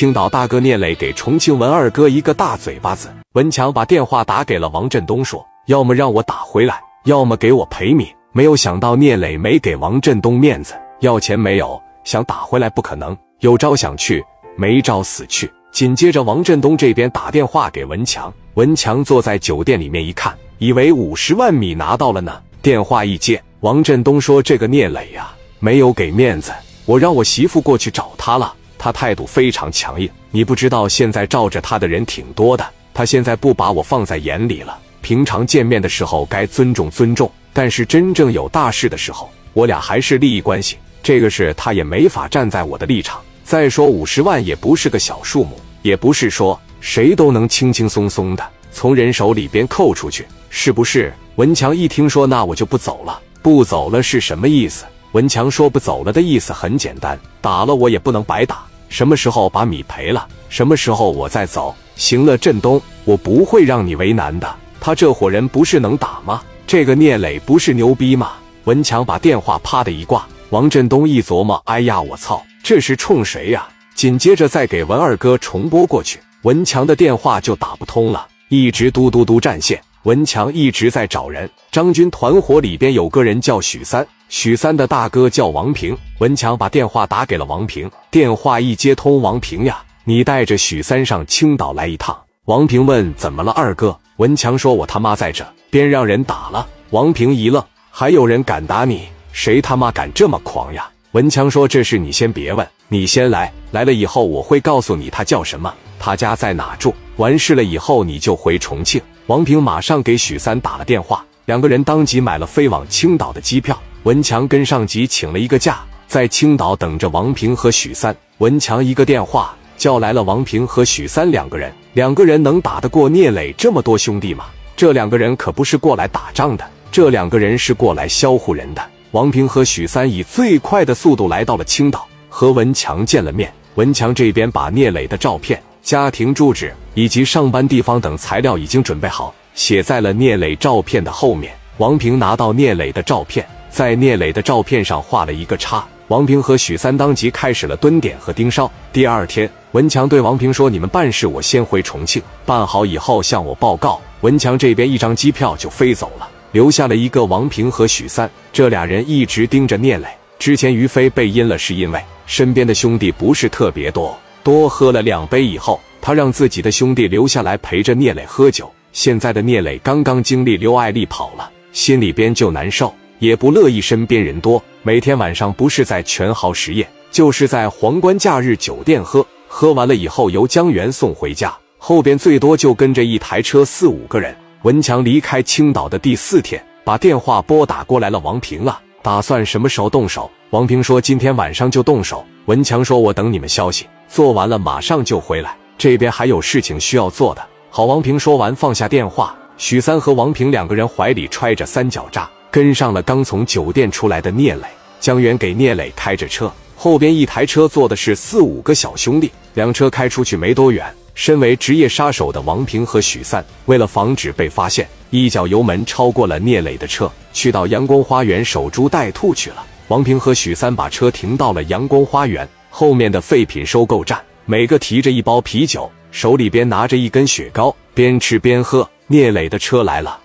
青岛大哥聂磊给重庆文二哥一个大嘴巴子。文强把电话打给了王振东，说：“要么让我打回来，要么给我赔米。”没有想到聂磊没给王振东面子，要钱没有，想打回来不可能，有招想去，没招死去。紧接着，王振东这边打电话给文强，文强坐在酒店里面一看，以为五十万米拿到了呢。电话一接，王振东说：“这个聂磊呀，没有给面子，我让我媳妇过去找他了，他态度非常强硬。你不知道现在罩着他的人挺多的，他现在不把我放在眼里了。平常见面的时候该尊重尊重。”但是真正有大事的时候，我俩还是利益关系，这个事他也没法站在我的立场。再说五十万也不是个小数目，也不是说谁都能轻轻松松的从人手里边扣出去，是不是？文强一听说，那我就不走了。不走了是什么意思？文强说不走了的意思很简单，打了我也不能白打。什么时候把米赔了，什么时候我再走。行了，振东，我不会让你为难的。他这伙人不是能打吗？这个聂磊不是牛逼吗？文强把电话啪的一挂，王振东一琢磨，哎呀，我操，这是冲谁呀？紧接着再给文二哥重拨过去，文强的电话就打不通了，一直嘟嘟嘟占线。文强一直在找人，张军团伙里边有个人叫许三，许三的大哥叫王平。文强把电话打给了王平，电话一接通，王平呀，你带着许三上青岛来一趟。王平问怎么了，二哥？文强说，我他妈在这。边让人打了，王平一愣，还有人敢打你？谁他妈敢这么狂呀？文强说：“这事你先别问，你先来，来了以后我会告诉你他叫什么，他家在哪住。完事了以后你就回重庆。”王平马上给许三打了电话，两个人当即买了飞往青岛的机票。文强跟上级请了一个假，在青岛等着王平和许三。文强一个电话叫来了王平和许三两个人，两个人能打得过聂磊这么多兄弟吗？这两个人可不是过来打仗的，这两个人是过来销户人的。王平和许三以最快的速度来到了青岛，和文强见了面。文强这边把聂磊的照片、家庭住址以及上班地方等材料已经准备好，写在了聂磊照片的后面。王平拿到聂磊的照片，在聂磊的照片上画了一个叉。王平和许三当即开始了蹲点和盯梢。第二天，文强对王平说：“你们办事，我先回重庆，办好以后向我报告。”文强这边一张机票就飞走了，留下了一个王平和许三，这俩人一直盯着聂磊。之前于飞被阴了，是因为身边的兄弟不是特别多，多喝了两杯以后，他让自己的兄弟留下来陪着聂磊喝酒。现在的聂磊刚刚经历刘爱丽跑了，心里边就难受，也不乐意身边人多，每天晚上不是在全豪实业，就是在皇冠假日酒店喝，喝完了以后由江源送回家。后边最多就跟着一台车四五个人。文强离开青岛的第四天，把电话拨打过来了。王平啊，打算什么时候动手？王平说今天晚上就动手。文强说，我等你们消息，做完了马上就回来。这边还有事情需要做的。好，王平说完放下电话。许三和王平两个人怀里揣着三角炸，跟上了刚从酒店出来的聂磊。江源给聂磊开着车，后边一台车坐的是四五个小兄弟。两车开出去没多远。身为职业杀手的王平和许三，为了防止被发现，一脚油门超过了聂磊的车，去到阳光花园守株待兔去了。王平和许三把车停到了阳光花园后面的废品收购站，每个提着一包啤酒，手里边拿着一根雪糕，边吃边喝。聂磊的车来了。